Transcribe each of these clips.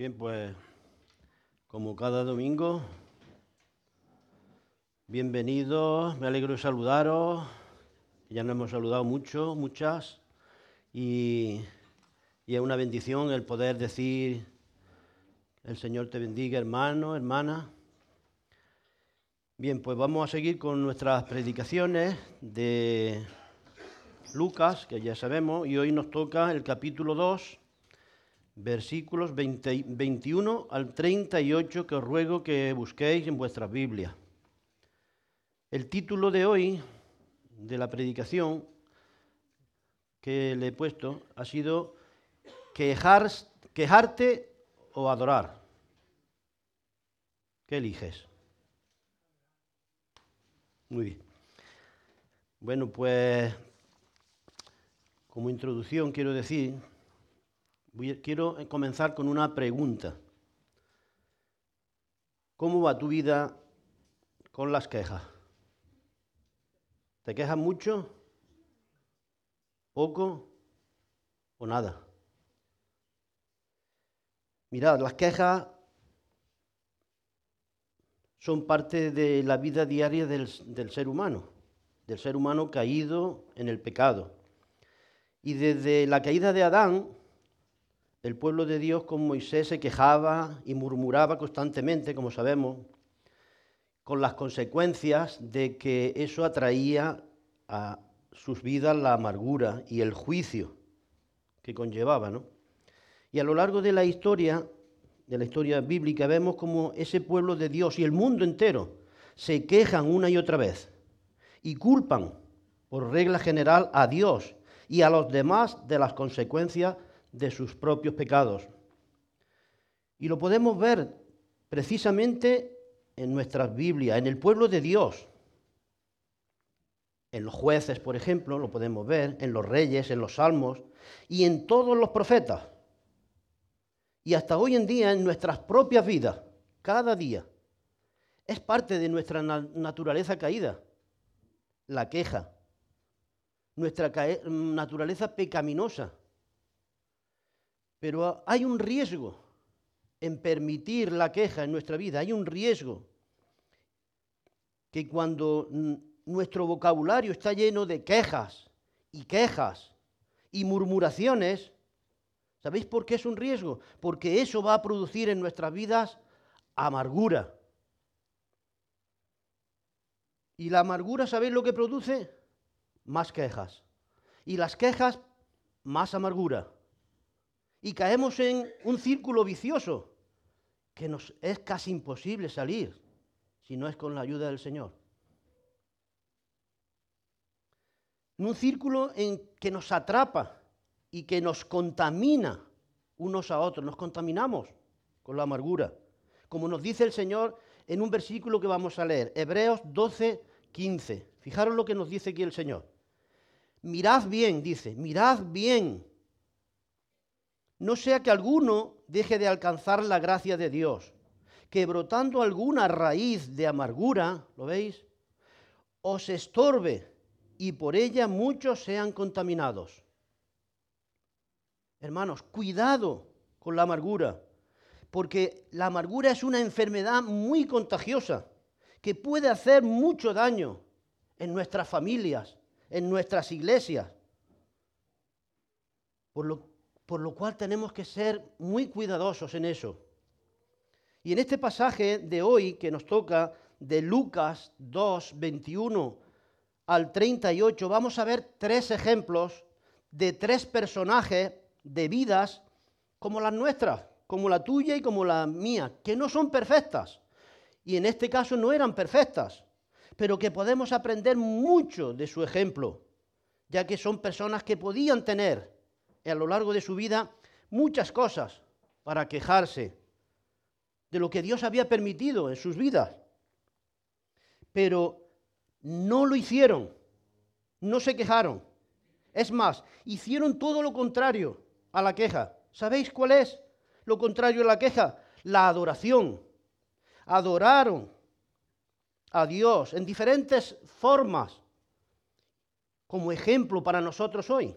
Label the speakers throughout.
Speaker 1: Bien, pues como cada domingo, bienvenidos, me alegro de saludaros, ya nos hemos saludado mucho, muchas, y, y es una bendición el poder decir, el Señor te bendiga hermano, hermana. Bien, pues vamos a seguir con nuestras predicaciones de Lucas, que ya sabemos, y hoy nos toca el capítulo 2 versículos 21 al 38 que os ruego que busquéis en vuestras Biblias. El título de hoy de la predicación que le he puesto ha sido quejar, quejarte o adorar. ¿Qué eliges? Muy bien. Bueno, pues como introducción quiero decir quiero comenzar con una pregunta. ¿Cómo va tu vida con las quejas? ¿Te quejas mucho? ¿Poco? ¿O nada? Mirad, las quejas son parte de la vida diaria del, del, ser humano, del ser humano caído en el pecado. Y desde la caída de Adán, el pueblo de Dios con Moisés se quejaba y murmuraba constantemente, como sabemos, con las consecuencias de que eso atraía a sus vidas la amargura y el juicio que conllevaba, ¿no? Y a lo largo de la historia, de la historia bíblica, vemos como ese pueblo de Dios y el mundo entero se quejan una y otra vez y culpan, por regla general, a Dios y a los demás de las consecuencias de sus propios pecados. Y lo podemos ver precisamente en nuestras Biblias, en el pueblo de Dios. En los jueces, por ejemplo, lo podemos ver, en los reyes, en los salmos y en todos los profetas. Y hasta hoy en día en nuestras propias vidas, cada día. Es parte de nuestra naturaleza caída, la queja, nuestra naturaleza pecaminosa. Pero hay un riesgo en permitir la queja en nuestra vida. Hay un riesgo que cuando nuestro vocabulario está lleno de quejas y quejas y murmuraciones, ¿sabéis por qué es un riesgo? Porque eso va a producir en nuestras vidas amargura. Y la amargura, ¿sabéis lo que produce? Más quejas. Y las quejas, más amargura y caemos en un círculo vicioso que nos es casi imposible salir si no es con la ayuda del Señor. En un círculo en que nos atrapa y que nos contamina unos a otros, nos contaminamos con la amargura. Como nos dice el Señor en un versículo que vamos a leer, Hebreos 12, 15. Fijaros lo que nos dice aquí el Señor. Mirad bien, dice, mirad bien no sea que alguno deje de alcanzar la gracia de Dios, que brotando alguna raíz de amargura, ¿lo veis? Os estorbe y por ella muchos sean contaminados. Hermanos, cuidado con la amargura, porque la amargura es una enfermedad muy contagiosa que puede hacer mucho daño en nuestras familias, en nuestras iglesias. Por lo, por lo cual tenemos que ser muy cuidadosos en eso. Y en este pasaje de hoy que nos toca de Lucas 2, 21 al 38, vamos a ver tres ejemplos de tres personajes de vidas como las nuestras, como la tuya y como la mía, que no son perfectas. Y en este caso no eran perfectas, pero que podemos aprender mucho de su ejemplo, ya que son personas que podían tener a lo largo de su vida muchas cosas para quejarse de lo que Dios había permitido en sus vidas. Pero no lo hicieron, no se quejaron. Es más, hicieron todo lo contrario a la queja. ¿Sabéis cuál es lo contrario a la queja? La adoración. Adoraron a Dios en diferentes formas como ejemplo para nosotros hoy.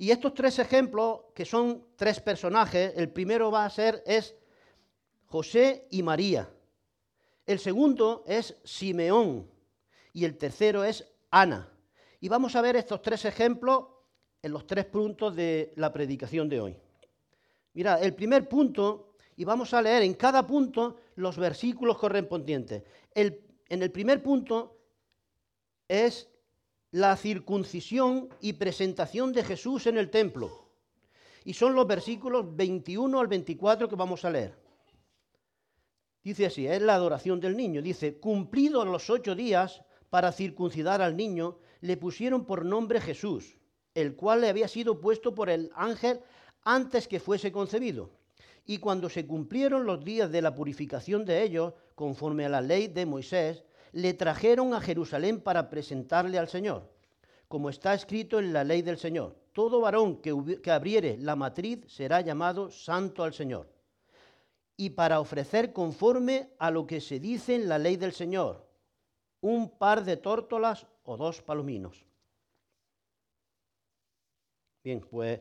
Speaker 1: Y estos tres ejemplos, que son tres personajes, el primero va a ser es José y María. El segundo es Simeón y el tercero es Ana. Y vamos a ver estos tres ejemplos en los tres puntos de la predicación de hoy. Mira, el primer punto, y vamos a leer en cada punto los versículos correspondientes. en el primer punto es la circuncisión y presentación de Jesús en el templo. Y son los versículos 21 al 24 que vamos a leer. Dice así, es la adoración del niño. Dice, cumplidos los ocho días para circuncidar al niño, le pusieron por nombre Jesús, el cual le había sido puesto por el ángel antes que fuese concebido. Y cuando se cumplieron los días de la purificación de ellos, conforme a la ley de Moisés, le trajeron a Jerusalén para presentarle al Señor, como está escrito en la ley del Señor. Todo varón que, abriere la matriz será llamado santo al Señor. Y para ofrecer conforme a lo que se dice en la ley del Señor, un par de tórtolas o dos palominos. Bien, pues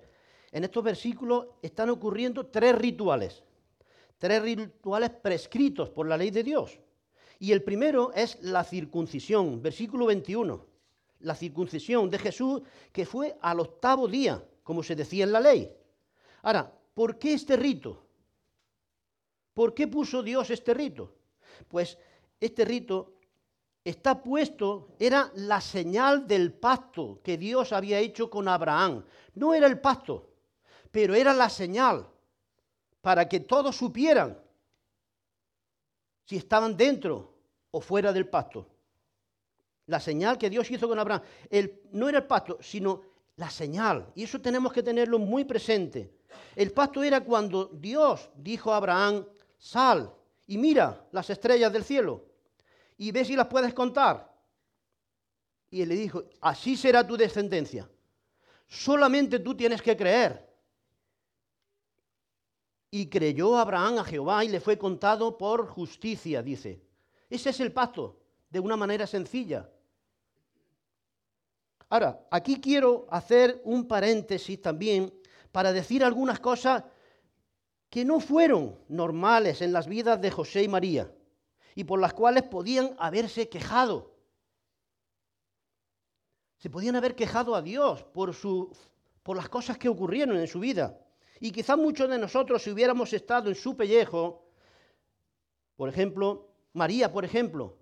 Speaker 1: en estos versículos están ocurriendo tres rituales, tres rituales prescritos por la ley de Dios. Y el primero es la circuncisión, versículo 21. La circuncisión de Jesús que fue al octavo día, como se decía en la ley. Ahora, ¿por qué este rito? ¿Por qué puso Dios este rito? Pues este rito está puesto, era la señal del pacto que Dios había hecho con Abraham. No era el pacto, pero era la señal para que todos supieran si estaban dentro o fuera del pacto. La señal que Dios hizo con Abraham. no era el pacto, sino la señal. Y eso tenemos que tenerlo muy presente. El pacto era cuando Dios dijo a Abraham, sal y mira las estrellas del cielo y ve si las puedes contar. Y él le dijo, así será tu descendencia. Solamente tú tienes que creer. Y creyó Abraham a Jehová y le fue contado por justicia, dice. Ese es el pacto, de una manera sencilla. Ahora, aquí quiero hacer un paréntesis también para decir algunas cosas que no fueron normales en las vidas de José y María y por las cuales podían haberse quejado. Se podían haber quejado a Dios por, por las cosas que ocurrieron en su vida. Y quizá muchos de nosotros, si hubiéramos estado en su pellejo, por ejemplo, María, por ejemplo,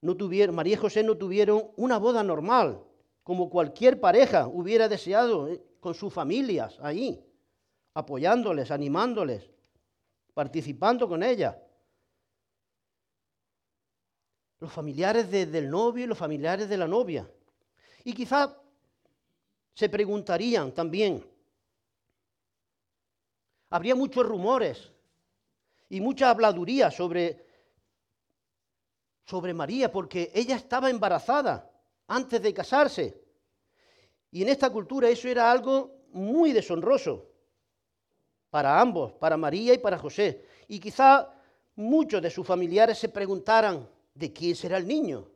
Speaker 1: no tuvieron, María y José no tuvieron una boda normal, como cualquier pareja hubiera deseado, eh, con sus familias ahí, apoyándoles, animándoles, participando con ellas. Los familiares del novio y los familiares de la novia. Y quizá se preguntarían también, habría muchos rumores y mucha habladuría sobre, sobre María, porque ella estaba embarazada antes de casarse. Y en esta cultura eso era algo muy deshonroso para ambos, para María y para José. Y quizá muchos de sus familiares se preguntaran, ¿de quién será el niño?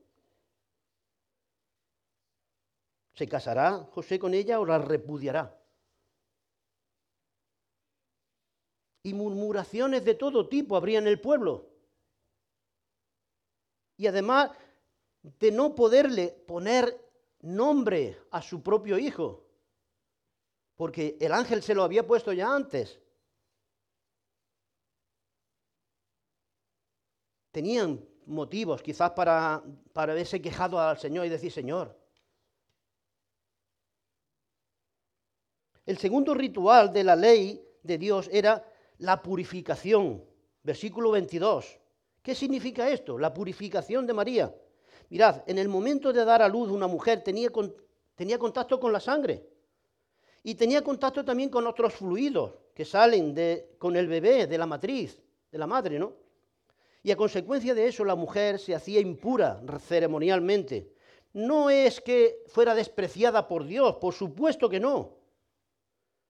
Speaker 1: ¿Se casará José con ella o la repudiará? Y murmuraciones de todo tipo habría en el pueblo. Y además de no poderle poner nombre a su propio hijo, porque el ángel se lo había puesto ya antes. Tenían motivos quizás para, para haberse quejado al Señor y decir, Señor, El segundo ritual de la ley de Dios era la purificación. Versículo 22. ¿Qué significa esto? La purificación de María. Mirad, en el momento de dar a luz una mujer tenía, tenía contacto con la sangre y tenía contacto también con otros fluidos que salen con el bebé de la matriz, de la madre, ¿no? Y a consecuencia de eso la mujer se hacía impura ceremonialmente. No es que fuera despreciada por Dios, por supuesto que no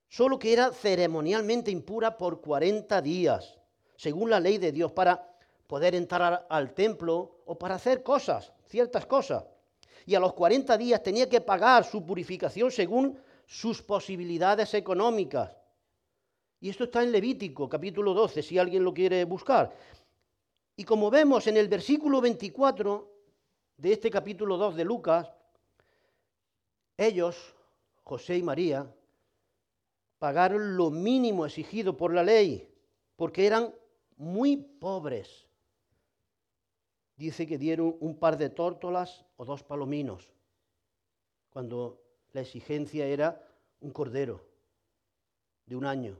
Speaker 1: solo que era ceremonialmente impura por 40 días, según la ley de Dios, para poder entrar al templo o para hacer cosas, ciertas cosas. y a los 40 días tenía que pagar su purificación según sus posibilidades económicas. Y esto está en Levítico, capítulo 12, si alguien lo quiere buscar. Y como vemos en el versículo 24 de este capítulo 2 de Lucas, ellos, José y María, pagaron lo mínimo exigido por la ley, porque eran muy pobres. Dice que dieron un par de tórtolas o dos palominos, cuando la exigencia era un cordero de un año.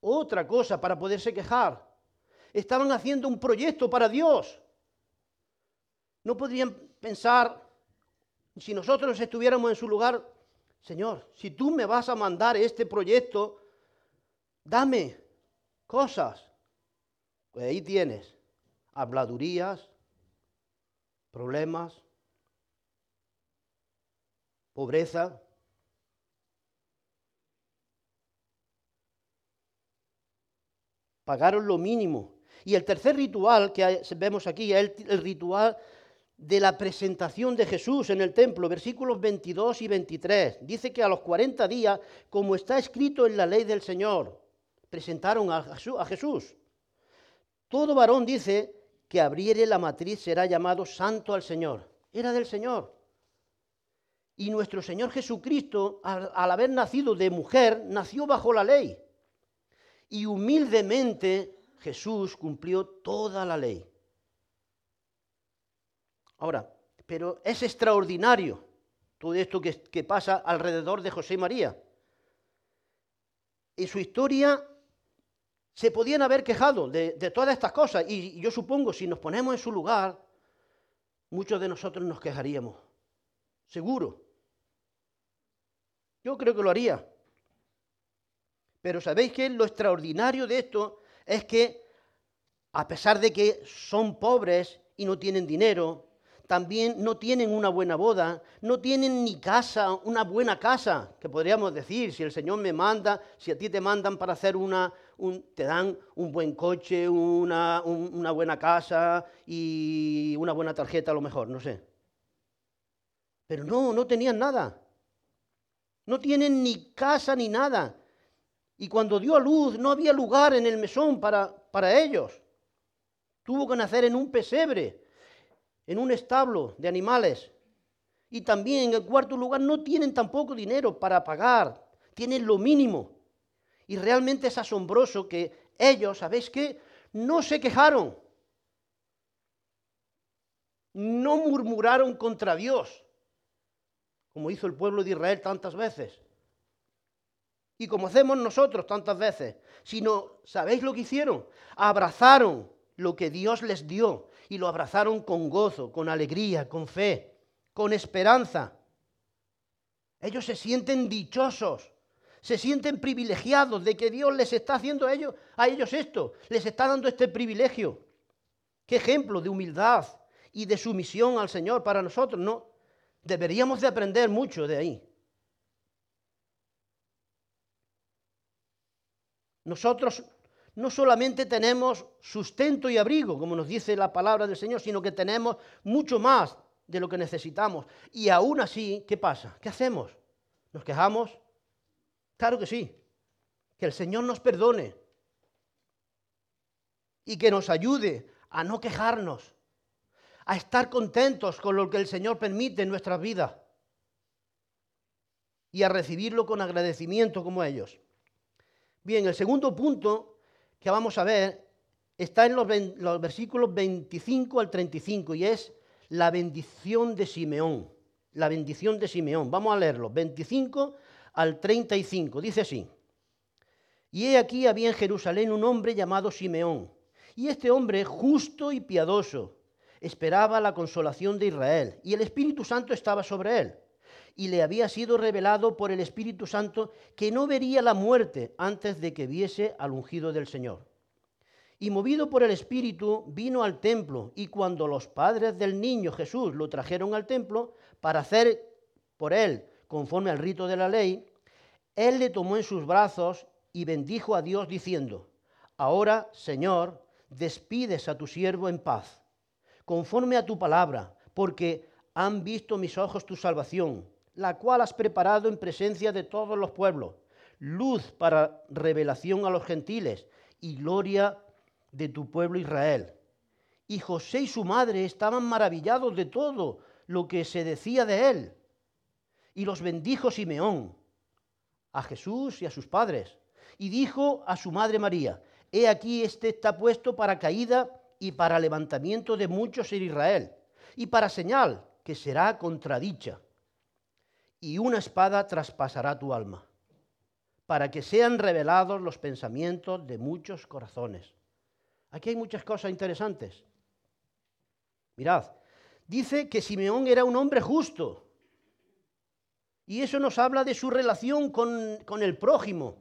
Speaker 1: Otra cosa para poderse quejar. Estaban haciendo un proyecto para Dios. No podrían pensar, si nosotros estuviéramos en su lugar, Señor, si tú me vas a mandar este proyecto, dame cosas. Pues ahí tienes habladurías, problemas, pobreza. Pagaron lo mínimo. Y el tercer ritual que vemos aquí es el, el ritual de la presentación de Jesús en el templo, versículos 22 y 23. Dice que a los 40 días, como está escrito en la ley del Señor, presentaron a Jesús. Todo varón dice que abriere la matriz será llamado santo al Señor. Era del Señor. Y nuestro Señor Jesucristo, al, al haber nacido de mujer, nació bajo la ley. Y humildemente Jesús cumplió toda la ley. Ahora, pero es extraordinario todo esto que, pasa alrededor de José y María. En su historia se podían haber quejado de, todas estas cosas y yo supongo si nos ponemos en su lugar, muchos de nosotros nos quejaríamos. Seguro. Yo creo que lo haría. Pero ¿sabéis que lo extraordinario de esto es que a pesar de que son pobres y no tienen dinero, también no tienen una buena boda, no tienen ni casa, una buena casa, que podríamos decir, si el Señor me manda, si a ti te mandan para hacer una, te dan un buen coche, una, una buena casa y una buena tarjeta a lo mejor, no sé. Pero no, no tenían nada. No tienen ni casa ni nada. Y cuando dio a luz no había lugar en el mesón para, para ellos. Tuvo que nacer en un pesebre en un establo de animales. Y también en el cuarto lugar no tienen tampoco dinero para pagar, tienen lo mínimo. Y realmente es asombroso que ellos, ¿sabéis qué? No se quejaron. No murmuraron contra Dios, como hizo el pueblo de Israel tantas veces. Y como hacemos nosotros tantas veces, sino, ¿sabéis lo que hicieron? Abrazaron lo que Dios les dio y lo abrazaron con gozo, con alegría, con fe, con esperanza. Ellos se sienten dichosos, se sienten privilegiados de que Dios les está haciendo a ellos, a ellos esto, les está dando este privilegio. Qué ejemplo de humildad y de sumisión al Señor para nosotros, ¿no? Deberíamos de aprender mucho de ahí. Nosotros no solamente tenemos sustento y abrigo, como nos dice la palabra del Señor, sino que tenemos mucho más de lo que necesitamos. Y aún así, ¿qué pasa? ¿Qué hacemos? ¿Nos quejamos? Claro que sí. Que el Señor nos perdone y que nos ayude a no quejarnos, a estar contentos con lo que el Señor permite en nuestras vidas y a recibirlo con agradecimiento como ellos. Bien, el segundo punto que vamos a ver está en los, versículos 25 al 35 y es la bendición de Simeón. La bendición de Simeón. Vamos a leerlo. 25 al 35. Dice así. Y he aquí había en Jerusalén un hombre llamado Simeón. Y este hombre, justo y piadoso, esperaba la consolación de Israel. Y el Espíritu Santo estaba sobre él y le había sido revelado por el Espíritu Santo que no vería la muerte antes de que viese al ungido del Señor. Y movido por el Espíritu vino al templo y cuando los padres del niño Jesús lo trajeron al templo para hacer por él conforme al rito de la ley, él le tomó en sus brazos y bendijo a Dios diciendo, Ahora, Señor, despides a tu siervo en paz, conforme a tu palabra porque han visto mis ojos tu salvación, la cual has preparado en presencia de todos los pueblos, luz para revelación a los gentiles y gloria de tu pueblo Israel. Y José y su madre estaban maravillados de todo lo que se decía de él. Y los bendijo Simeón, a Jesús y a sus padres. Y dijo a su madre María, he aquí este está puesto para caída y para levantamiento de muchos en Israel, y para señal que será contradicha. Y una espada traspasará tu alma, para que sean revelados los pensamientos de muchos corazones. Aquí hay muchas cosas interesantes. Mirad, dice que Simeón era un hombre justo. Y eso nos habla de su relación con, con el prójimo.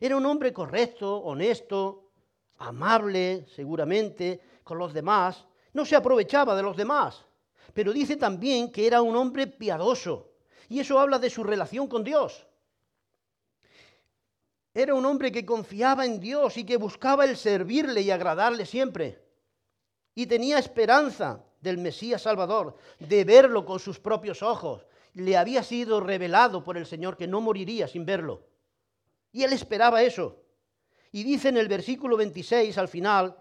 Speaker 1: Era un hombre correcto, honesto, amable, seguramente, con los demás. No se aprovechaba de los demás. Pero dice también que era un hombre piadoso. Y eso habla de su relación con Dios. Era un hombre que confiaba en Dios y que buscaba el servirle y agradarle siempre. Y tenía esperanza del Mesías Salvador, de verlo con sus propios ojos. Le había sido revelado por el Señor que no moriría sin verlo. Y él esperaba eso. Y dice en el versículo 26 al final,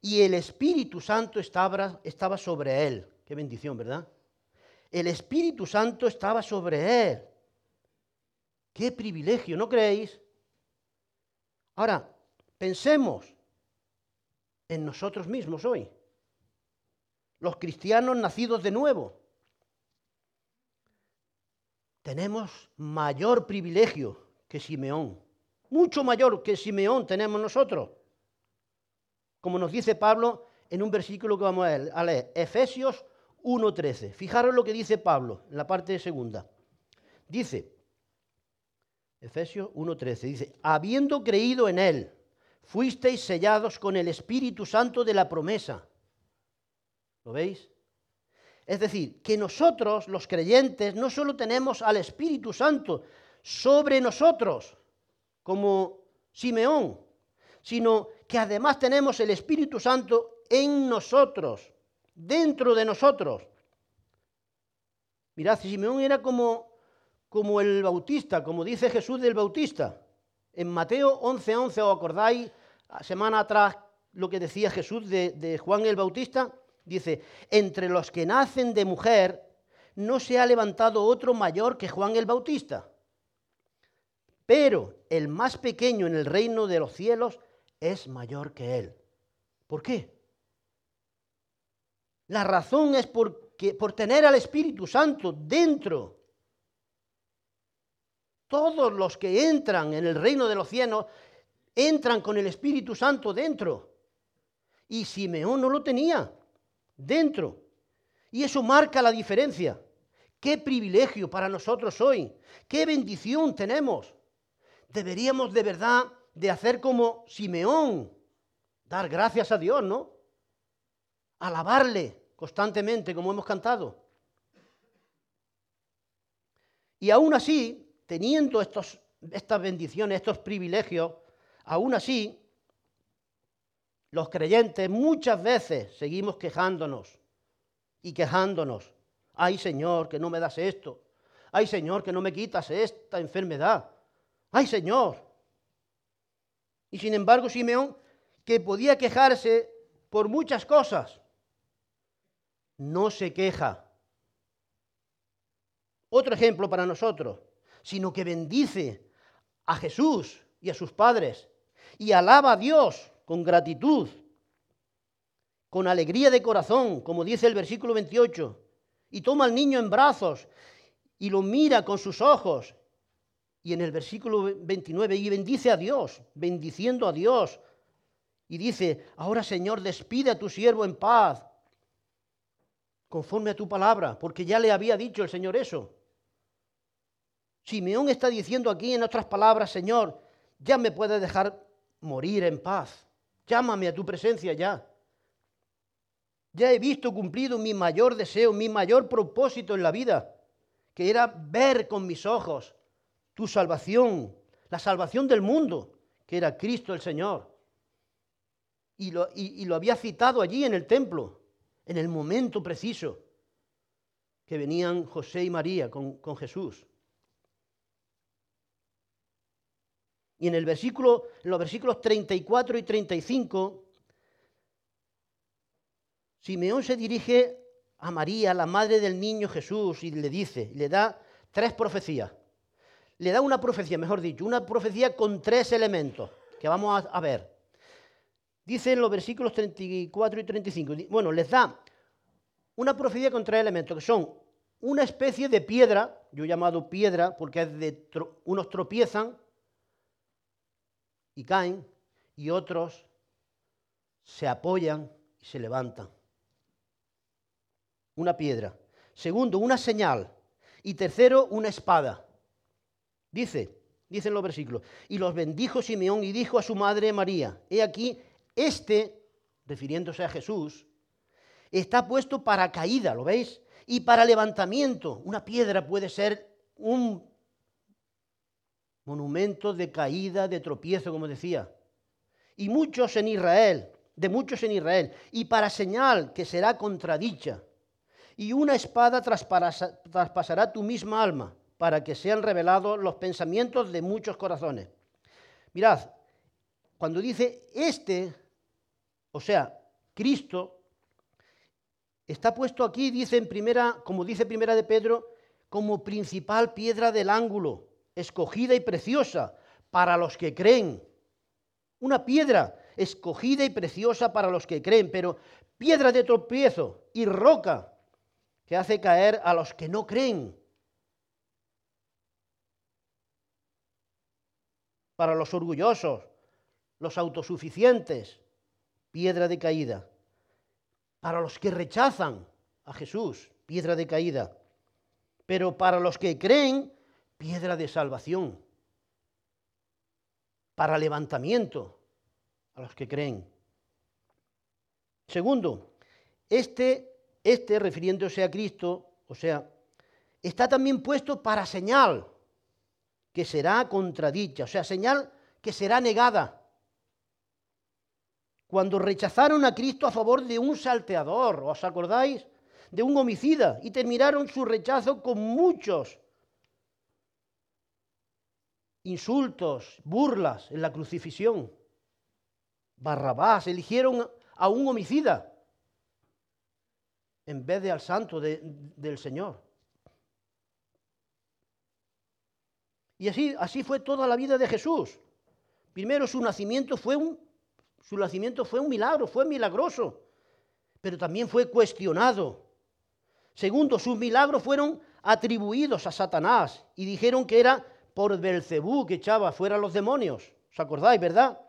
Speaker 1: y el Espíritu Santo estaba, estaba sobre él. Qué bendición, ¿verdad? El Espíritu Santo estaba sobre él. Qué privilegio, ¿no creéis? Ahora, pensemos en nosotros mismos hoy, los cristianos nacidos de nuevo. Tenemos mayor privilegio que Simeón, mucho mayor que Simeón tenemos nosotros. Como nos dice Pablo en un versículo que vamos a leer, Efesios 1.13. Fijaros lo que dice Pablo en la parte segunda. Dice, Efesios 1.13 dice, habiendo creído en Él, fuisteis sellados con el Espíritu Santo de la promesa. ¿Lo veis? Es decir, que nosotros, los creyentes, no solo tenemos al Espíritu Santo sobre nosotros, como Simeón, sino que además tenemos el Espíritu Santo en nosotros, dentro de nosotros. Mirad, Simeón era como como el Bautista, como dice Jesús del Bautista. En Mateo 11:11, 11, ¿os acordáis? Semana atrás lo que decía Jesús de, de Juan el Bautista. Dice, entre los que nacen de mujer no se ha levantado otro mayor que Juan el Bautista. Pero el más pequeño en el reino de los cielos es mayor que él. ¿Por qué? La razón es porque, por tener al Espíritu Santo dentro todos los que entran en el reino de los cielos entran con el Espíritu Santo dentro. Y Simeón no lo tenía dentro. Y eso marca la diferencia. Qué privilegio para nosotros hoy. Qué bendición tenemos. Deberíamos de verdad de hacer como Simeón. Dar gracias a Dios, ¿no? Alabarle constantemente como hemos cantado. Y aún así, teniendo estos, estas bendiciones, estos privilegios, aún así, los creyentes muchas veces seguimos quejándonos y quejándonos. Ay Señor, que no me das esto. Ay Señor, que no me quitas esta enfermedad. Ay Señor. Y sin embargo, Simeón, que podía quejarse por muchas cosas, no se queja. Otro ejemplo para nosotros sino que bendice a Jesús y a sus padres y alaba a Dios con gratitud, con alegría de corazón, como dice el versículo 28, y toma al niño en brazos y lo mira con sus ojos. Y en el versículo 29, y bendice a Dios, bendiciendo a Dios. Y dice, ahora Señor, despide a tu siervo en paz, conforme a tu palabra, porque ya le había dicho el Señor eso. Simeón está diciendo aquí en otras palabras, Señor, ya me puedes dejar morir en paz. Llámame a tu presencia ya. Ya he visto cumplido mi mayor deseo, mi mayor propósito en la vida, que era ver con mis ojos tu salvación, la salvación del mundo, que era Cristo el Señor. Y lo, y lo había citado allí en el templo, en el momento preciso. que venían José y María con, Jesús. Y en, el versículo, en los versículos 34 y 35, Simeón se dirige a María, la madre del niño Jesús, y le dice, le da tres profecías. Le da una profecía, mejor dicho, una profecía con tres elementos que vamos a, ver. Dice en los versículos 34 y 35, bueno, les da una profecía con tres elementos, que son una especie de piedra, yo he llamado piedra porque es de unos tropiezan y caen, y otros se apoyan y se levantan una piedra. Segundo, una señal. Y tercero, una espada. Dice, dicen los versículos, y los bendijo Simeón y dijo a su madre María, he aquí, este, refiriéndose a Jesús, está puesto para caída, ¿lo veis? Y para levantamiento. Una piedra puede ser un monumento de caída, de tropiezo, como decía. Y muchos en Israel, de muchos en Israel, y para señal que será contradicha y una espada traspasará tu misma alma para que sean revelados los pensamientos de muchos corazones. Mirad, cuando dice este, o sea, Cristo, está puesto aquí, dice en primera, como dice primera de Pedro, como principal piedra del ángulo, escogida y preciosa para los que creen. Una piedra escogida y preciosa para los que creen, pero piedra de tropiezo y roca que hace caer a los que no creen. Para los orgullosos, los autosuficientes, piedra de caída. Para los que rechazan a Jesús, piedra de caída. Pero para los que creen, piedra de salvación. Para levantamiento a los que creen. Segundo, este este, refiriéndose a Cristo, o sea, está también puesto para señal que será contradicha, o sea, señal que será negada. Cuando rechazaron a Cristo a favor de un salteador, ¿os acordáis? De un homicida, y terminaron su rechazo con muchos insultos, burlas en la crucifixión. Barrabás, eligieron a un homicida en vez de al santo del Señor. Y así, así fue toda la vida de Jesús. Primero su nacimiento fue un, su nacimiento fue un milagro, fue milagroso, pero también fue cuestionado. Segundo, sus milagros fueron atribuidos a Satanás y dijeron que era por Belcebú que echaba fuera a los demonios. ¿Os acordáis, verdad?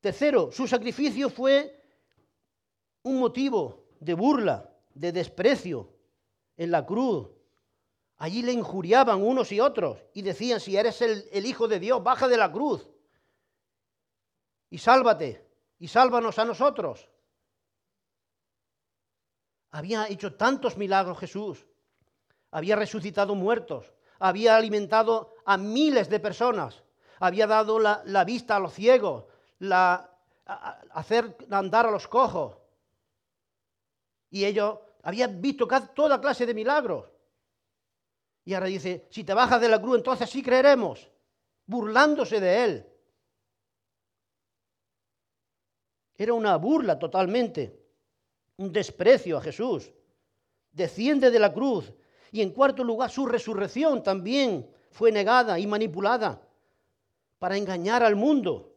Speaker 1: Tercero, su sacrificio fue un motivo de burla, de desprecio en la cruz. Allí le injuriaban unos y otros y decían, si eres el, Hijo de Dios, baja de la cruz y sálvate y sálvanos a nosotros. Había hecho tantos milagros Jesús, había resucitado muertos, había alimentado a miles de personas, había dado la, vista a los ciegos, la, hacer andar a los cojos, y ellos habían visto toda clase de milagros. Y ahora dice, si te bajas de la cruz, entonces sí creeremos, burlándose de él. Era una burla totalmente, un desprecio a Jesús. Desciende de la cruz. Y en cuarto lugar, su resurrección también fue negada y manipulada para engañar al mundo.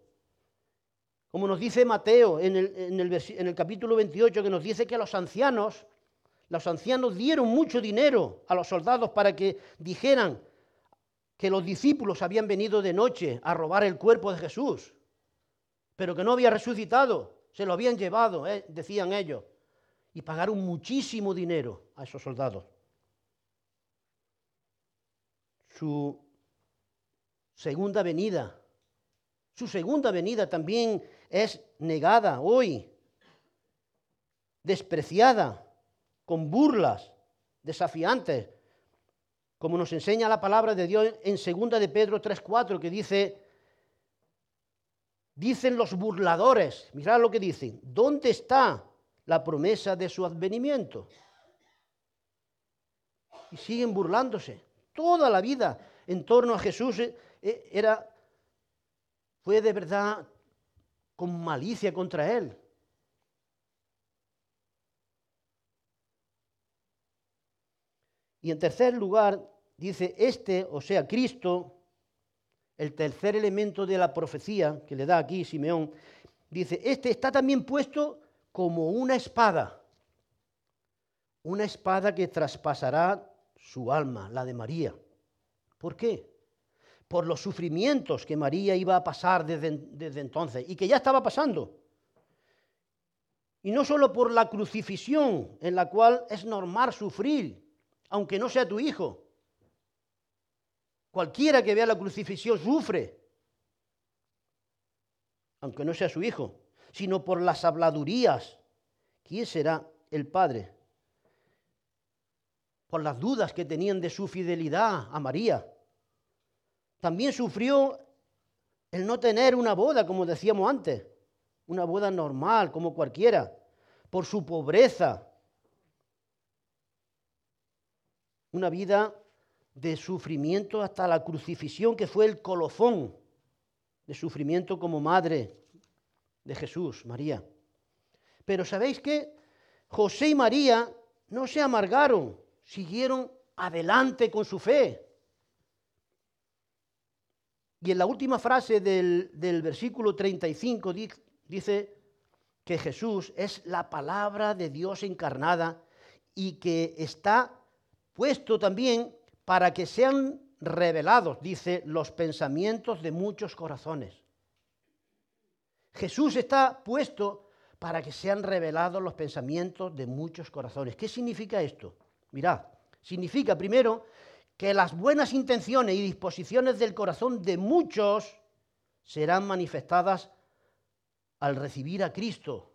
Speaker 1: Como nos dice Mateo en el, capítulo 28, que nos dice que los ancianos, los ancianos dieron mucho dinero a los soldados para que dijeran que los discípulos habían venido de noche a robar el cuerpo de Jesús, pero que no había resucitado, se lo habían llevado, eh, decían ellos, y pagaron muchísimo dinero a esos soldados. Su segunda venida, su segunda venida también es negada hoy, despreciada, con burlas desafiantes, como nos enseña la palabra de Dios en 2 de Pedro 3:4 que dice dicen los burladores, mirad lo que dicen, ¿dónde está la promesa de su advenimiento? y siguen burlándose. Toda la vida en torno a Jesús eh, eh, era, fue de verdad con malicia contra él. Y en tercer lugar, dice, este, o sea, Cristo, el tercer elemento de la profecía que le da aquí Simeón, dice, este está también puesto como una espada, una espada que traspasará su alma, la de María. ¿Por qué? Por los sufrimientos que María iba a pasar desde, entonces y que ya estaba pasando. Y no solo por la crucifixión en la cual es normal sufrir, aunque no sea tu hijo. Cualquiera que vea la crucifixión sufre, aunque no sea su hijo, sino por las habladurías. ¿Quién será el padre? Por las dudas que tenían de su fidelidad a María. También sufrió el no tener una boda, como decíamos antes, una boda normal, como cualquiera, por su pobreza, una vida de sufrimiento hasta la crucifixión, que fue el colofón de sufrimiento como madre de Jesús, María. Pero ¿sabéis qué? José y María no se amargaron, siguieron adelante con su fe. Y en la última frase del, del versículo 35 dice que Jesús es la palabra de Dios encarnada y que está puesto también para que sean revelados, dice, los pensamientos de muchos corazones. Jesús está puesto para que sean revelados los pensamientos de muchos corazones. ¿Qué significa esto? Mirad, significa primero que las buenas intenciones y disposiciones del corazón de muchos serán manifestadas al recibir a Cristo.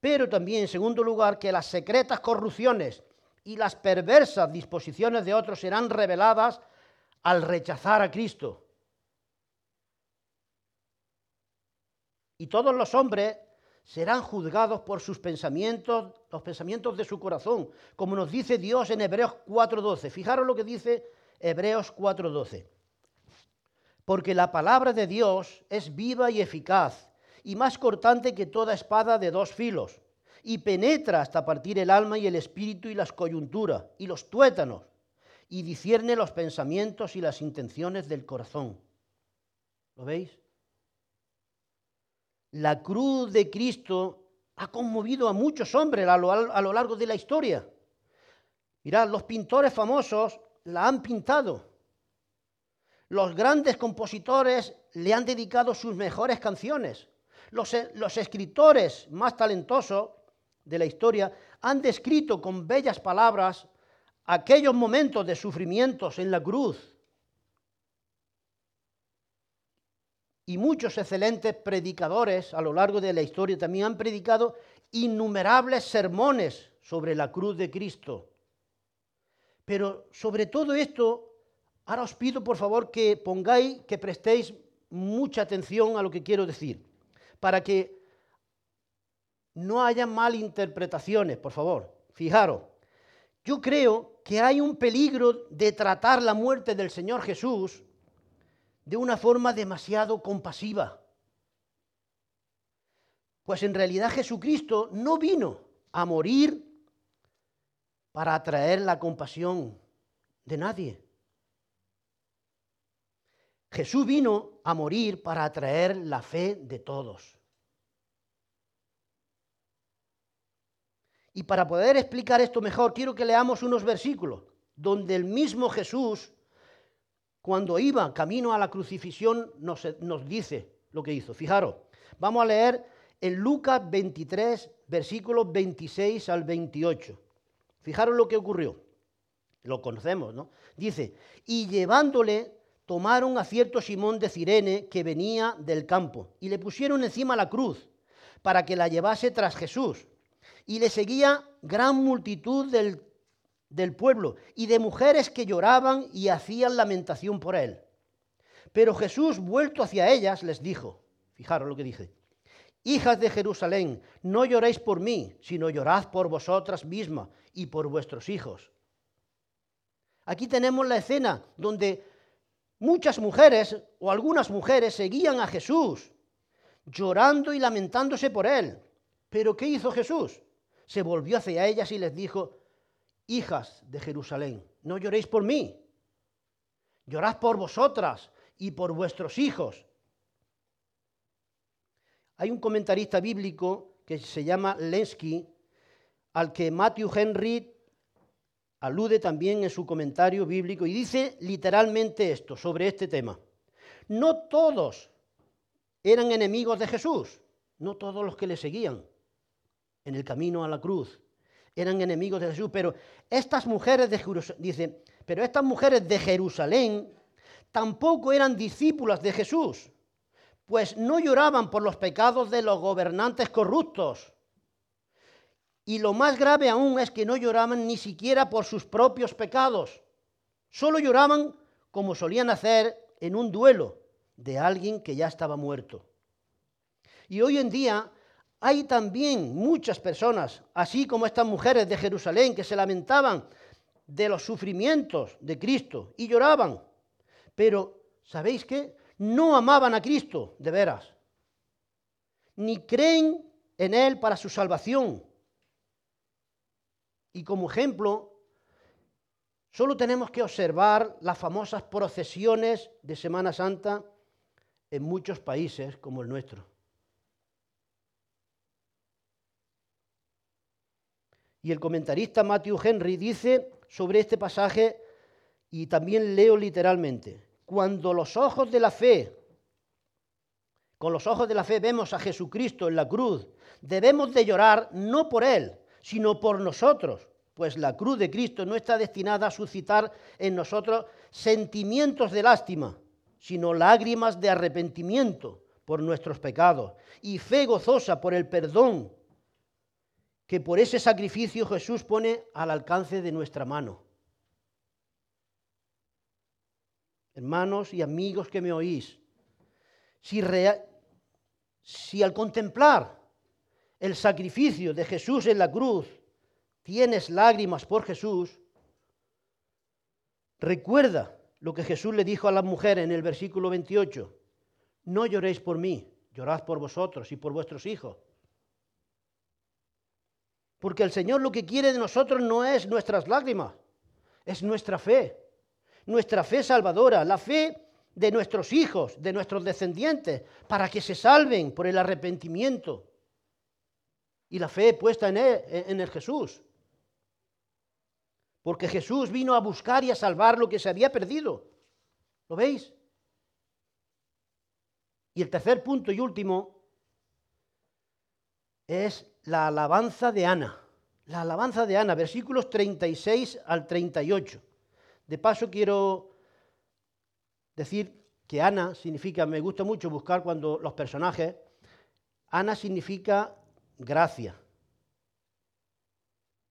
Speaker 1: Pero también, en segundo lugar, que las secretas corrupciones y las perversas disposiciones de otros serán reveladas al rechazar a Cristo. Y todos los hombres serán juzgados por sus pensamientos, los pensamientos de su corazón, como nos dice Dios en Hebreos 4.12. Fijaros lo que dice Hebreos 4.12. Porque la palabra de Dios es viva y eficaz, y más cortante que toda espada de dos filos y penetra hasta partir el alma y el espíritu y las coyunturas y los tuétanos y discierne los pensamientos y las intenciones del corazón. ¿Lo veis? La cruz de Cristo ha conmovido a muchos hombres a lo, largo de la historia. Mirad, los pintores famosos la han pintado. Los grandes compositores le han dedicado sus mejores canciones. Los, los escritores más talentosos de la historia han descrito con bellas palabras aquellos momentos de sufrimientos en la cruz. Y muchos excelentes predicadores a lo largo de la historia también han predicado innumerables sermones sobre la cruz de Cristo. Pero sobre todo esto, ahora os pido por favor que pongáis, que prestéis mucha atención a lo que quiero decir, para que no haya malinterpretaciones, por favor. Fijaros, yo creo que hay un peligro de tratar la muerte del Señor Jesús de una forma demasiado compasiva. Pues en realidad Jesucristo no vino a morir para atraer la compasión de nadie. Jesús vino a morir para atraer la fe de todos. Y para poder explicar esto mejor, quiero que leamos unos versículos donde el mismo Jesús, cuando iba camino a la crucifixión, nos, nos dice lo que hizo. Fijaros, vamos a leer en Lucas 23, versículos 26 al 28. Fijaros lo que ocurrió. Lo conocemos, ¿no? Dice, y llevándole tomaron a cierto Simón de Cirene que venía del campo y le pusieron encima la cruz para que la llevase tras Jesús y le seguía gran multitud del, del pueblo y de mujeres que lloraban y hacían lamentación por él. Pero Jesús, vuelto hacia ellas, les dijo, fijaros lo que dice, hijas de Jerusalén, no lloréis por mí, sino llorad por vosotras mismas y por vuestros hijos. Aquí tenemos la escena donde muchas mujeres o algunas mujeres seguían a Jesús, llorando y lamentándose por él. Pero ¿qué hizo Jesús? Se volvió hacia ellas y les dijo, hijas de Jerusalén, no lloréis por mí, llorad por vosotras y por vuestros hijos. Hay un comentarista bíblico que se llama Lensky, al que Matthew Henry alude también en su comentario bíblico y dice literalmente esto sobre este tema. No todos eran enemigos de Jesús, no todos los que le seguían en el camino a la cruz eran enemigos de Jesús, pero estas mujeres de Jerusalén, pero estas mujeres de Jerusalén tampoco eran discípulas de Jesús, pues no lloraban por los pecados de los gobernantes corruptos. Y lo más grave aún es que no lloraban ni siquiera por sus propios pecados, solo lloraban como solían hacer en un duelo de alguien que ya estaba muerto. Y hoy en día hay también muchas personas, así como estas mujeres de Jerusalén, que se lamentaban de los sufrimientos de Cristo y lloraban. Pero, ¿sabéis qué? No amaban a Cristo de veras. Ni creen en Él para su salvación. Y como ejemplo, solo tenemos que observar las famosas procesiones de Semana Santa en muchos países como el nuestro. Y el comentarista Matthew Henry dice sobre este pasaje, y también leo literalmente, cuando los ojos de la fe, con los ojos de la fe vemos a Jesucristo en la cruz, debemos de llorar no por Él, sino por nosotros, pues la cruz de Cristo no está destinada a suscitar en nosotros sentimientos de lástima, sino lágrimas de arrepentimiento por nuestros pecados y fe gozosa por el perdón que por ese sacrificio Jesús pone al alcance de nuestra mano. Hermanos y amigos que me oís, si, si al contemplar el sacrificio de Jesús en la cruz tienes lágrimas por Jesús, recuerda lo que Jesús le dijo a la mujer en el versículo 28. No lloréis por mí, llorad por vosotros y por vuestros hijos. Porque el Señor lo que quiere de nosotros no es nuestras lágrimas, es nuestra fe. Nuestra fe salvadora, la fe de nuestros hijos, de nuestros descendientes, para que se salven por el arrepentimiento. Y la fe puesta en, el Jesús. Porque Jesús vino a buscar y a salvar lo que se había perdido. ¿Lo veis? Y el tercer punto y último es la alabanza de Ana. La alabanza de Ana, versículos 36 al 38. De paso quiero decir que Ana significa, me gusta mucho buscar cuando los personajes, Ana significa gracia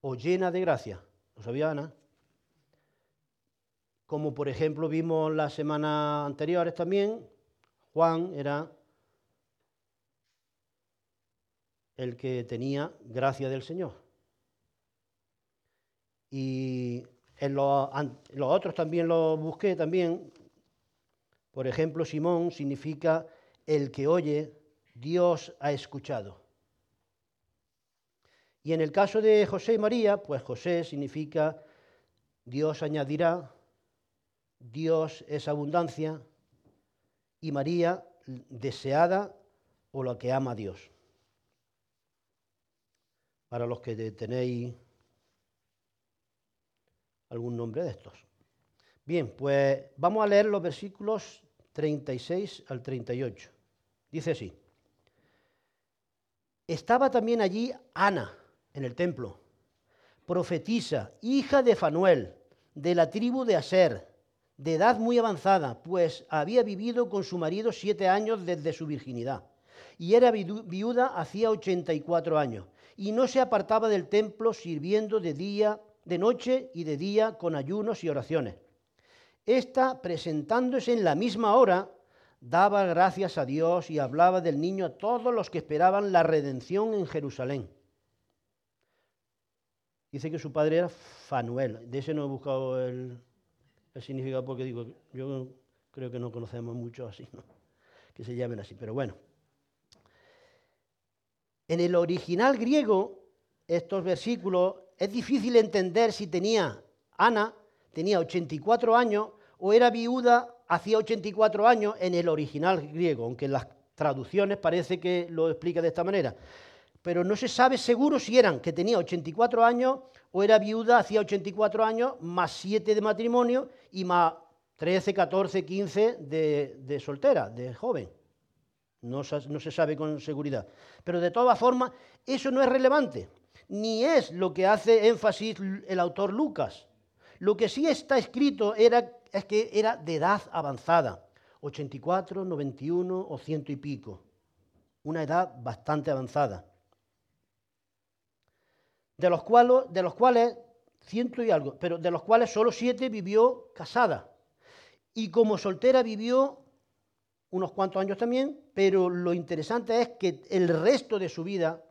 Speaker 1: o llena de gracia. ¿Lo sabía Ana? Como por ejemplo vimos las semanas anteriores también, Juan era el que tenía gracia del Señor. Y en los, otros también lo busqué también. Por ejemplo, Simón significa el que oye, Dios ha escuchado. Y en el caso de José y María, pues José significa Dios añadirá, Dios es abundancia, y María deseada o la que ama a Dios para los que tenéis algún nombre de estos. Bien, pues vamos a leer los versículos 36 al 38. Dice así. Estaba también allí Ana en el templo, profetisa, hija de Fanuel, de la tribu de Aser, de edad muy avanzada, pues había vivido con su marido siete años desde su virginidad, y era viuda hacía 84 años y no se apartaba del templo sirviendo de día, de noche y de día con ayunos y oraciones. Esta, presentándose en la misma hora, daba gracias a Dios y hablaba del niño a todos los que esperaban la redención en Jerusalén. Dice que su padre era Fanuel. De ese no he buscado el, significado porque digo, yo creo que no conocemos mucho así, ¿no? que se llamen así. Pero bueno. En el original griego, estos versículos, es difícil entender si tenía Ana, tenía 84 años, o era viuda hacía 84 años en el original griego, aunque en las traducciones parece que lo explica de esta manera pero no se sabe seguro si eran que tenía 84 años o era viuda hacía 84 años, más 7 de matrimonio y más 13, 14, 15 de, soltera, de joven. No, no se sabe con seguridad. Pero de todas formas, eso no es relevante, ni es lo que hace énfasis el autor Lucas. Lo que sí está escrito era, es que era de edad avanzada, 84, 91 o ciento y pico. Una edad bastante avanzada de los cuales, de los cuales ciento y algo, pero de los cuales solo siete vivió casada. Y como soltera vivió unos cuantos años también, pero lo interesante es que el resto de su vida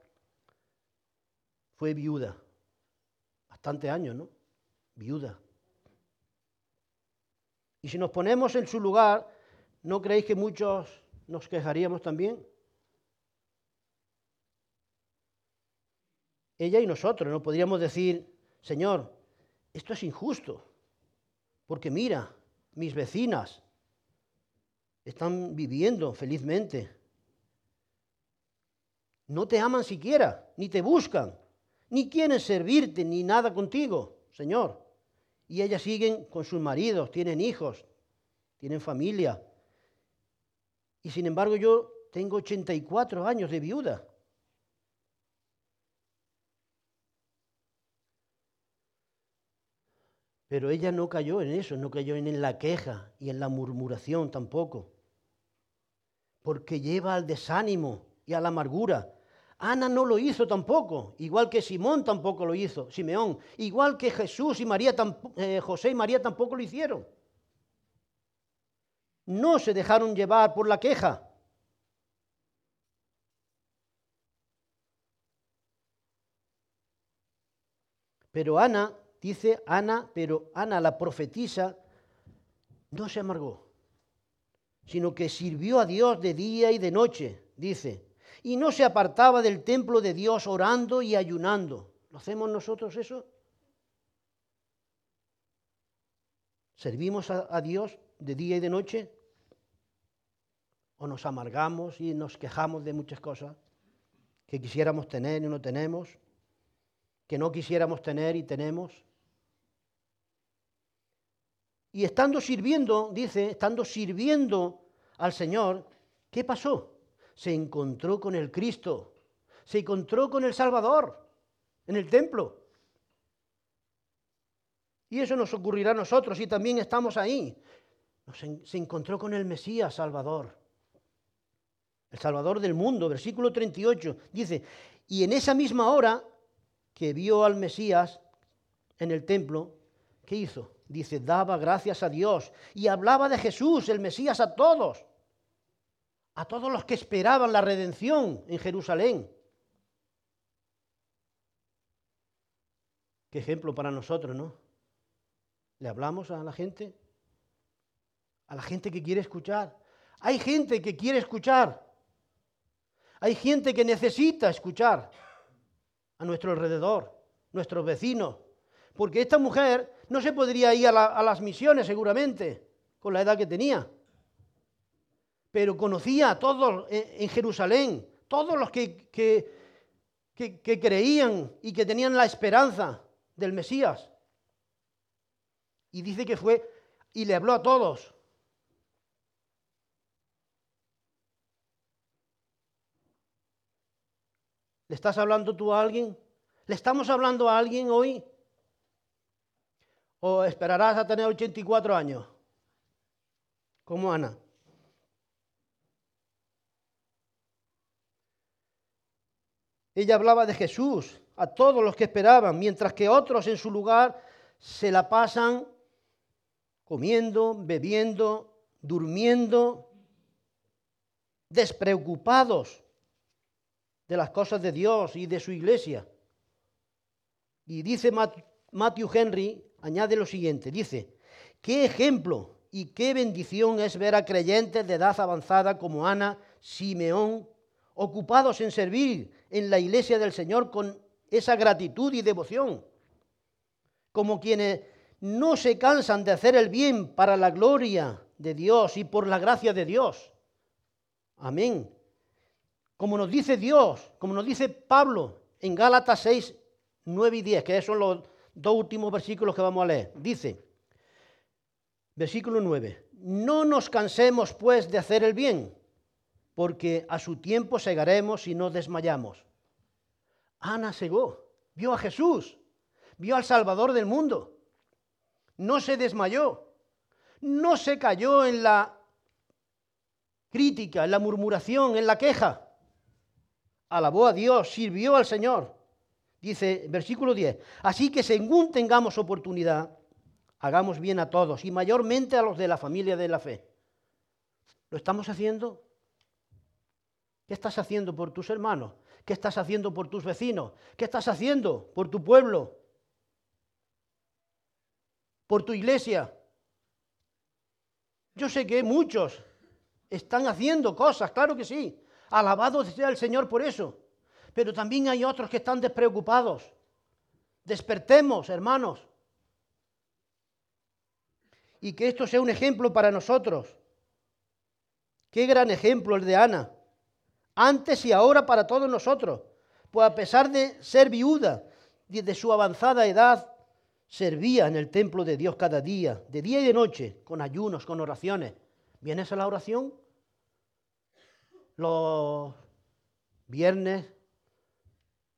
Speaker 1: fue viuda. Bastante años, ¿no? Viuda. Y si nos ponemos en su lugar, ¿no creéis que muchos nos quejaríamos también? ella y nosotros, ¿no? Podríamos decir, Señor, esto es injusto, porque mira, mis vecinas están viviendo felizmente. No te aman siquiera, ni te buscan, ni quieren servirte, ni nada contigo, Señor. Y ellas siguen con sus maridos, tienen hijos, tienen familia. Y sin embargo yo tengo 84 años de viuda. Pero ella no cayó en eso, no cayó en la queja y en la murmuración tampoco. Porque lleva al desánimo y a la amargura. Ana no lo hizo tampoco, igual que Simón tampoco lo hizo, Simeón, igual que Jesús y María, eh, José y María tampoco lo hicieron. No se dejaron llevar por la queja. Pero Ana Dice Ana, pero Ana la profetisa no se amargó, sino que sirvió a Dios de día y de noche, dice, y no se apartaba del templo de Dios orando y ayunando. ¿Lo hacemos nosotros eso? ¿Servimos a, a Dios de día y de noche? ¿O nos amargamos y nos quejamos de muchas cosas que quisiéramos tener y no tenemos? ¿Que no quisiéramos tener y tenemos? Y estando sirviendo, dice, estando sirviendo al Señor, ¿qué pasó? Se encontró con el Cristo, se encontró con el Salvador en el templo. Y eso nos ocurrirá a nosotros y también estamos ahí. Se encontró con el Mesías Salvador, el Salvador del mundo, versículo 38, dice, y en esa misma hora que vio al Mesías en el templo, ¿qué hizo? Dice, daba gracias a Dios y hablaba de Jesús, el Mesías, a todos, a todos los que esperaban la redención en Jerusalén. Qué ejemplo para nosotros, ¿no? ¿Le hablamos a la gente? A la gente que quiere escuchar. Hay gente que quiere escuchar. Hay gente que necesita escuchar a nuestro alrededor, nuestros vecinos. Porque esta mujer no se podría ir a, las misiones seguramente, con la edad que tenía. Pero conocía a todos en, Jerusalén, todos los que, que creían y que tenían la esperanza del Mesías. Y dice que fue y le habló a todos. ¿Le estás hablando tú a alguien? ¿Le estamos hablando a alguien hoy? ¿O esperarás a tener 84 años? Como Ana. Ella hablaba de Jesús a todos los que esperaban, mientras que otros en su lugar se la pasan comiendo, bebiendo, durmiendo despreocupados de las cosas de Dios y de su iglesia. Y dice Matthew Henry, añade lo siguiente, dice, qué ejemplo y qué bendición es ver a creyentes de edad avanzada como Ana, Simeón, ocupados en servir en la iglesia del Señor con esa gratitud y devoción, como quienes no se cansan de hacer el bien para la gloria de Dios y por la gracia de Dios. Amén. Como nos dice Dios, como nos dice Pablo en Gálatas 6, 9 y 10, que son los dos últimos versículos que vamos a leer. Dice, versículo 9, no nos cansemos pues de hacer el bien, porque a su tiempo segaremos y no desmayamos. Ana cegó, vio a Jesús, vio al Salvador del mundo. No se desmayó, no se cayó en la crítica, en la murmuración, en la queja. Alabó a Dios, sirvió al Señor. Dice, versículo 10, así que según tengamos oportunidad, hagamos bien a todos y mayormente a los de la familia de la fe. ¿Lo estamos haciendo? ¿Qué estás haciendo por tus hermanos? ¿Qué estás haciendo por tus vecinos? ¿Qué estás haciendo por tu pueblo? ¿Por tu iglesia? Yo sé que muchos están haciendo cosas, claro que sí. Alabado sea el Señor por eso. Pero también hay otros que están despreocupados. Despertemos, hermanos. Y que esto sea un ejemplo para nosotros. Qué gran ejemplo el de Ana antes y ahora para todos nosotros. Pues a pesar de ser viuda, desde su avanzada edad, servía en el templo de Dios cada día, de día y de noche, con ayunos, con oraciones. ¿Vienes a la oración? Los viernes,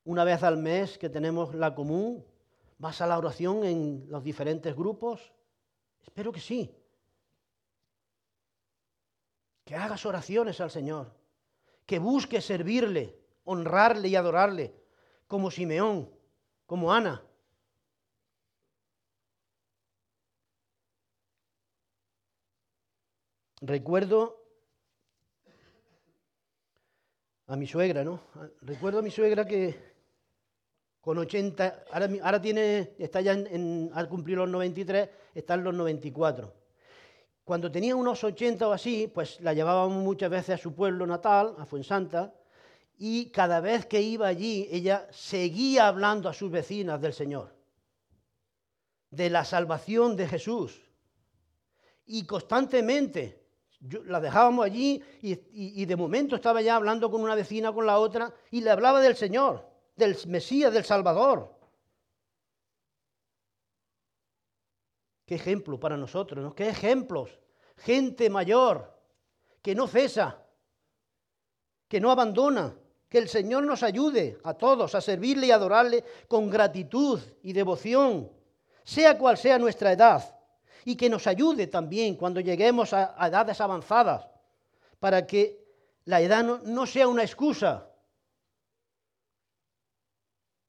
Speaker 1: una vez al mes que tenemos la común, ¿vas a la oración en los diferentes grupos? Espero que sí. Que hagas oraciones al Señor que busque servirle, honrarle y adorarle, como Simeón, como Ana. Recuerdo a mi suegra, ¿no? Recuerdo a mi suegra que con 80, ahora, tiene, está ya en, al cumplir los 93, está en los 94. Cuando tenía unos 80 o así, pues la llevábamos muchas veces a su pueblo natal, a Fuensanta, y cada vez que iba allí, ella seguía hablando a sus vecinas del Señor, de la salvación de Jesús. Y constantemente la dejábamos allí y, de momento estaba ya hablando con una vecina, con la otra, y le hablaba del Señor, del Mesías, del Salvador. Qué ejemplo para nosotros, ¿no? Qué ejemplos. Gente mayor que no cesa, que no abandona. Que el Señor nos ayude a todos a servirle y adorarle con gratitud y devoción, sea cual sea nuestra edad. Y que nos ayude también cuando lleguemos a, edades avanzadas, para que la edad no sea una excusa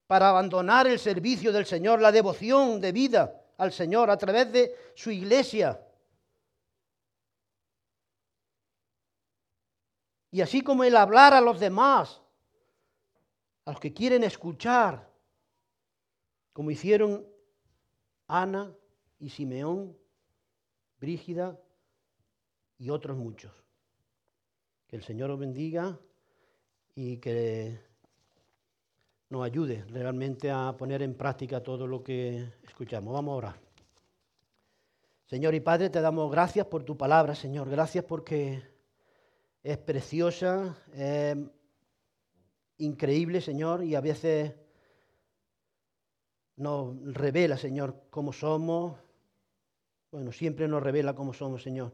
Speaker 1: para abandonar el servicio del Señor, la devoción de vida al Señor a través de su iglesia. Y así como el hablar a los demás, a los que quieren escuchar, como hicieron Ana y Simeón, Brígida y otros muchos. Que el Señor os bendiga y que nos ayude realmente a poner en práctica todo lo que escuchamos. Vamos a orar. Señor y Padre, te damos gracias por tu palabra, Señor. Gracias porque es preciosa, es increíble, Señor, y a veces nos revela, Señor, cómo somos. Bueno, siempre nos revela cómo somos, Señor.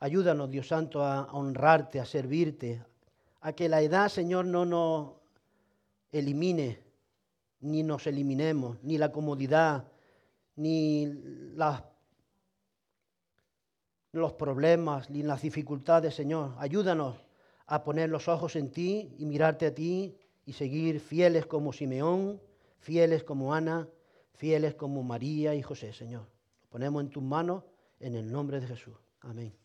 Speaker 1: Ayúdanos, Dios Santo, a honrarte, a servirte, a que la edad, Señor, no nos elimine, ni nos eliminemos, ni la comodidad, ni los problemas, ni las dificultades, Señor. Ayúdanos a poner los ojos en ti y mirarte a ti y seguir fieles como Simeón, fieles como Ana, fieles como María y José, Señor. Lo ponemos en tus manos en el nombre de Jesús. Amén.